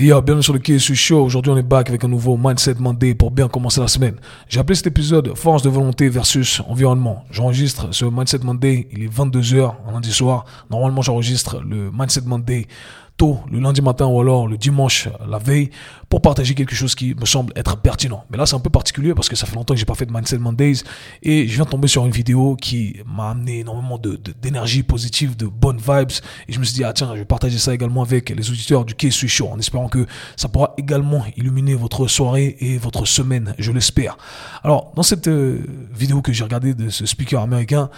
Yo, bienvenue sur le KSU Show. Aujourd'hui, on est back avec un nouveau Mindset Monday pour bien commencer la semaine. J'ai appelé cet épisode Force de volonté versus environnement. J'enregistre ce Mindset Monday, il est 22h, un lundi soir. Normalement, j'enregistre le Mindset Monday le lundi matin ou alors le dimanche la veille pour partager quelque chose qui me semble être pertinent. Mais là, c'est un peu particulier parce que ça fait longtemps que j'ai pas fait de Mindset Mondays et je viens de tomber sur une vidéo qui m'a amené énormément de, d'énergie positive, de bonnes vibes et je me suis dit, ah tiens, je vais partager ça également avec les auditeurs du KSU Show en espérant que ça pourra également illuminer votre soirée et votre semaine, je l'espère. Alors, dans cette euh, vidéo que j'ai regardée de ce speaker américain,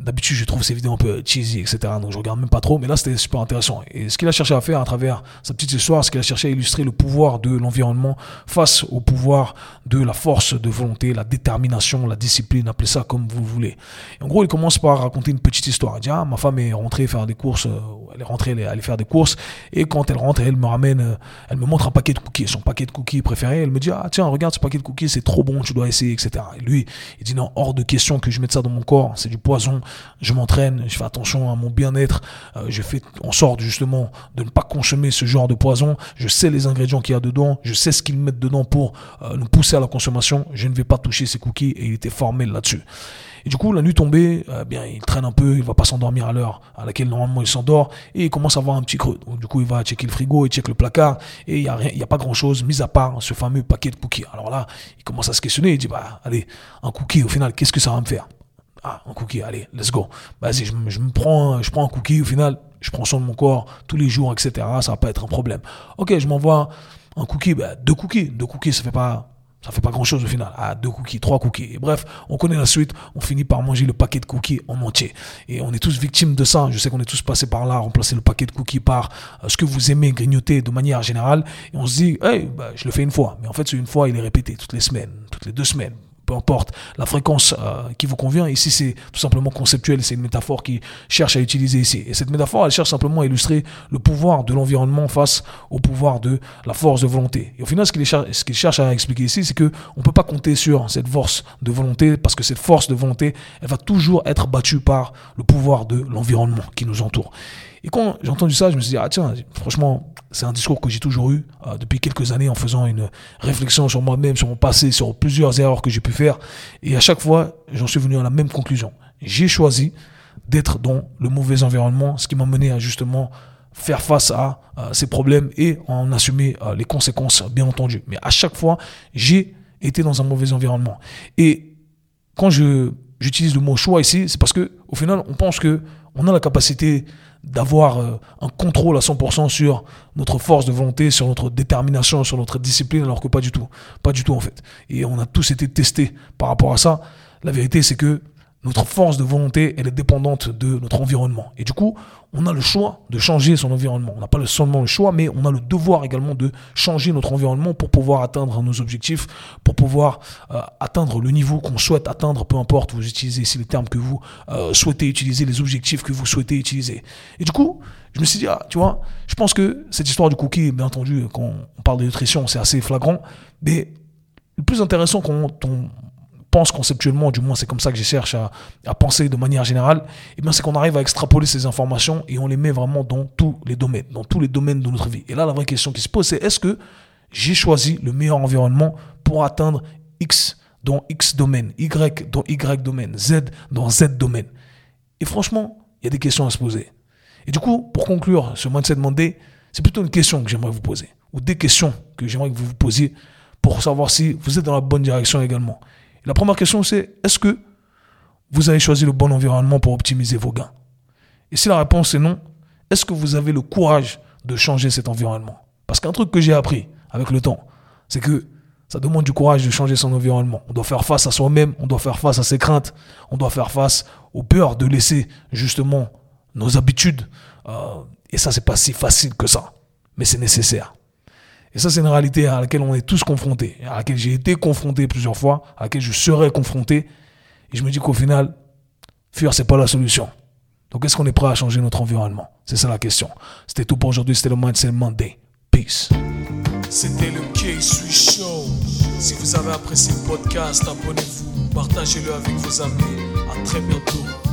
D'habitude, je trouve ces vidéos un peu cheesy, etc. Donc, je regarde même pas trop. Mais là, c'était super intéressant. Et ce qu'il a cherché à à travers sa petite histoire, c'est qu'il a cherché à illustrer le pouvoir de l'environnement face au pouvoir de la force de volonté, la détermination, la discipline, appelez ça comme vous voulez. en gros, il commence par raconter une petite histoire. Il dit, ah, ma femme est rentrée faire des courses, euh, elle est rentrée, elle allée faire des courses. Et quand elle rentre, elle me ramène, euh, elle me montre un paquet de cookies, son paquet de cookies préféré. Elle me dit, ah, tiens, regarde ce paquet de cookies, c'est trop bon, tu dois essayer, etc. Et lui, il dit, non, hors de question que je mette ça dans mon corps, c'est du poison je m'entraîne, je fais attention à mon bien-être, euh, je fais en sorte justement de ne pas consommer ce genre de poison, je sais les ingrédients qu'il y a dedans, je sais ce qu'ils mettent dedans pour nous pousser à la consommation, je ne vais pas toucher ces cookies et il était formel là-dessus. Et du coup, la nuit tombée, euh, bien, il traîne un peu, il va pas s'endormir à l'heure à laquelle normalement il s'endort, et il commence à avoir un petit creux. Donc, du coup, il va checker le frigo, il check le placard, et il y a rien, il y a pas grand chose, mis à part ce fameux paquet de cookies. Alors là, il commence à se questionner, il dit, bah, allez, un cookie, au final, qu'est-ce que ça va me faire? Ah, un cookie, allez, let's go. Vas-y, je, me prends, je prends un cookie, au final, je prends soin de mon corps tous les jours, etc. Ça va pas être un problème. Ok, je m'envoie un cookie, bah, deux cookies. Deux cookies, ça fait pas, ça fait pas grand chose au final. Ah, deux cookies, trois cookies. Et bref, on connaît la suite. On finit par manger le paquet de cookies en entier. Et on est tous victimes de ça. Je sais qu'on est tous passés par là, remplacer le paquet de cookies par euh, ce que vous aimez grignoter de manière générale. Et on se dit, hey, bah, je le fais une fois. Mais en fait, c'est une fois, il est répété toutes les semaines, toutes les deux semaines peu importe la fréquence euh, qui vous convient. Ici, c'est tout simplement conceptuel, c'est une métaphore qui cherche à utiliser ici. Et cette métaphore, elle cherche simplement à illustrer le pouvoir de l'environnement face au pouvoir de la force de volonté. Et au final, ce qu'il cherche, cherche à expliquer ici, c'est que on peut pas compter sur cette force de volonté parce que cette force de volonté, elle va toujours être battue par le pouvoir de l'environnement qui nous entoure. Et quand j'ai entendu ça, je me suis dit, ah tiens, franchement, c'est un discours que j'ai toujours eu euh, depuis quelques années en faisant une réflexion sur moi-même, sur mon passé, sur plusieurs erreurs que j'ai pu faire. Et à chaque fois, j'en suis venu à la même conclusion. J'ai choisi d'être dans le mauvais environnement, ce qui m'a mené à justement faire face à ces problèmes et en assumer euh, les conséquences, bien entendu. Mais à chaque fois, j'ai été dans un mauvais environnement. Et quand je j'utilise le mot choix ici, c'est parce que au final, on pense que on a la capacité d'avoir euh, un contrôle à 100% sur notre force de volonté, sur notre détermination, sur notre discipline, alors que pas du tout. Pas du tout en fait. Et on a tous été testés par rapport à ça. La vérité, c'est que notre force de volonté, elle est dépendante de notre environnement. Et du coup, on a le choix de changer son environnement. On n'a pas seulement le choix, mais on a le devoir également de changer notre environnement pour pouvoir atteindre nos objectifs, pour pouvoir euh, atteindre le niveau qu'on souhaite atteindre, peu importe, vous utilisez ici les termes que vous euh, souhaitez utiliser, les objectifs que vous souhaitez utiliser. Et du coup, je me suis dit, ah, tu vois, je pense que cette histoire du cookie, bien entendu, quand on parle de nutrition, c'est assez flagrant, mais le plus intéressant quand on pense conceptuellement, du moins c'est comme ça que je cherche à, penser de manière générale, et eh bien c'est qu'on arrive à extrapoler ces informations et on les met vraiment dans tous les domaines, dans tous les domaines de notre vie. Et là, la vraie question qui se pose, c'est est-ce que j'ai choisi le meilleur environnement pour atteindre X dans X domaine, Y dans Y domaine, Z dans Z domaine? Et franchement, il y a des questions à se poser. Et du coup, pour conclure ce Mindset Monday, c'est plutôt une question que j'aimerais vous poser, ou des questions que j'aimerais que vous vous posiez pour savoir si vous êtes dans la bonne direction également. La première question, c'est est-ce que vous avez choisi le bon environnement pour optimiser vos gains? Et si la réponse est non, est-ce que vous avez le courage de changer cet environnement? Parce qu'un truc que j'ai appris avec le temps, c'est que ça demande du courage de changer son environnement. On doit faire face à soi-même, on doit faire face à ses craintes, on doit faire face aux peurs de laisser justement nos habitudes. Euh, et ça, c'est pas si facile que ça, mais c'est nécessaire. Et ça, c'est une réalité à laquelle on est tous confrontés, à laquelle j'ai été confronté plusieurs fois, à laquelle je serai confronté. Et je me dis qu'au final, fuir, c'est pas la solution. Donc, est-ce qu'on est prêt à changer notre environnement? C'est ça la question. C'était tout pour aujourd'hui. C'était le Mindset Monday. Peace. C'était le K-Sui Show. Si vous avez apprécié le podcast, abonnez-vous, partagez-le avec vos amis. À très bientôt.